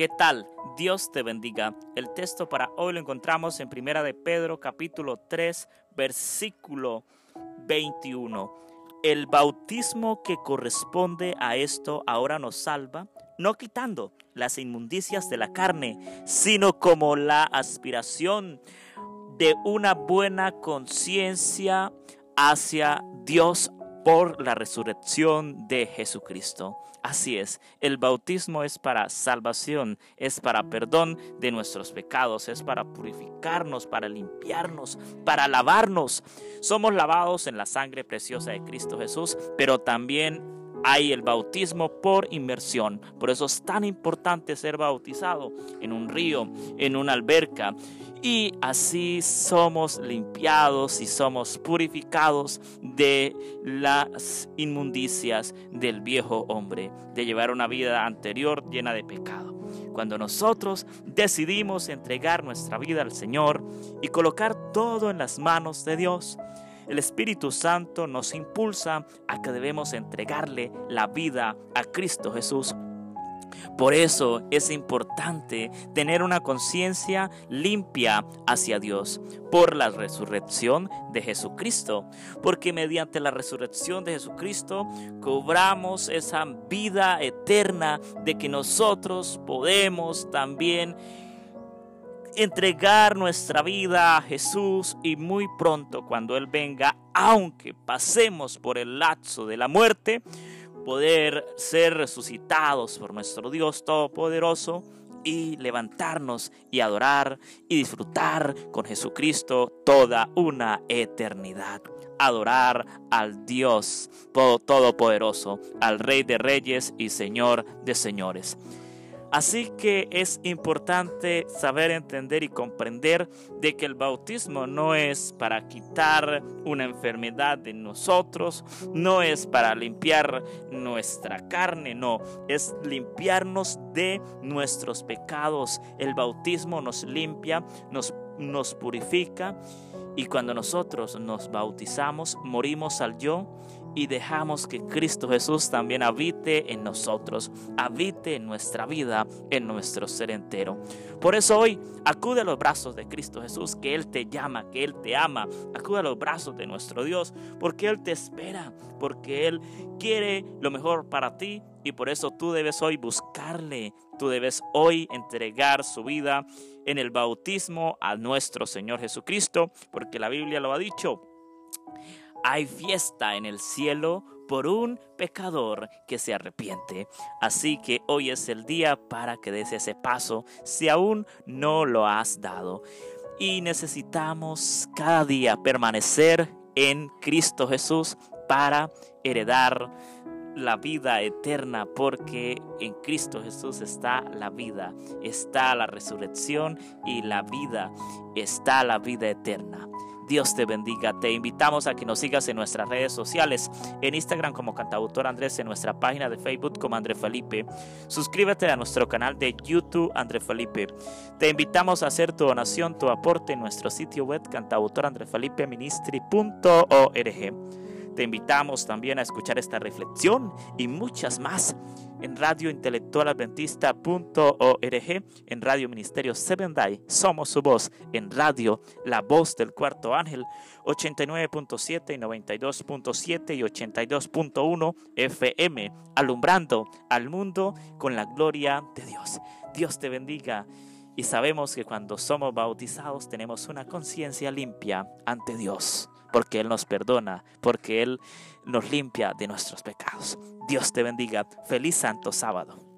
¿Qué tal? Dios te bendiga. El texto para hoy lo encontramos en Primera de Pedro capítulo 3 versículo 21. El bautismo que corresponde a esto ahora nos salva, no quitando las inmundicias de la carne, sino como la aspiración de una buena conciencia hacia Dios por la resurrección de Jesucristo. Así es, el bautismo es para salvación, es para perdón de nuestros pecados, es para purificarnos, para limpiarnos, para lavarnos. Somos lavados en la sangre preciosa de Cristo Jesús, pero también hay el bautismo por inmersión. Por eso es tan importante ser bautizado en un río, en una alberca. Y así somos limpiados y somos purificados de las inmundicias del viejo hombre, de llevar una vida anterior llena de pecado. Cuando nosotros decidimos entregar nuestra vida al Señor y colocar todo en las manos de Dios, el Espíritu Santo nos impulsa a que debemos entregarle la vida a Cristo Jesús por eso es importante tener una conciencia limpia hacia Dios por la resurrección de Jesucristo. Porque mediante la resurrección de Jesucristo cobramos esa vida eterna de que nosotros podemos también entregar nuestra vida a Jesús y muy pronto cuando Él venga, aunque pasemos por el lapso de la muerte, poder ser resucitados por nuestro Dios Todopoderoso y levantarnos y adorar y disfrutar con Jesucristo toda una eternidad. Adorar al Dios Todopoderoso, al Rey de Reyes y Señor de Señores. Así que es importante saber entender y comprender de que el bautismo no es para quitar una enfermedad de nosotros, no es para limpiar nuestra carne, no, es limpiarnos de nuestros pecados. El bautismo nos limpia, nos, nos purifica y cuando nosotros nos bautizamos, morimos al yo y dejamos que Cristo Jesús también habite en nosotros, habite en nuestra vida, en nuestro ser entero. Por eso hoy acude a los brazos de Cristo Jesús, que Él te llama, que Él te ama. Acude a los brazos de nuestro Dios, porque Él te espera, porque Él quiere lo mejor para ti y por eso tú debes hoy buscarle, tú debes hoy entregar su vida en el bautismo a nuestro Señor Jesucristo, porque la Biblia lo ha dicho hay fiesta en el cielo por un pecador que se arrepiente. Así que hoy es el día para que des ese paso si aún no lo has dado. Y necesitamos cada día permanecer en Cristo Jesús para heredar la vida eterna, porque en Cristo Jesús está la vida, está la resurrección y la vida, está la vida eterna. Dios te bendiga. Te invitamos a que nos sigas en nuestras redes sociales, en Instagram como cantautor Andrés, en nuestra página de Facebook como André Felipe. Suscríbete a nuestro canal de YouTube André Felipe. Te invitamos a hacer tu donación, tu aporte en nuestro sitio web cantautorandrefelipeministry.org. Te invitamos también a escuchar esta reflexión y muchas más en radiointelectualadventista.org, en Radio Ministerio Seven Day, Somos su voz, en Radio La Voz del Cuarto Ángel, 89.7 y 92.7 y 82.1 FM, alumbrando al mundo con la gloria de Dios. Dios te bendiga. Y sabemos que cuando somos bautizados tenemos una conciencia limpia ante Dios porque Él nos perdona, porque Él nos limpia de nuestros pecados. Dios te bendiga. Feliz Santo Sábado.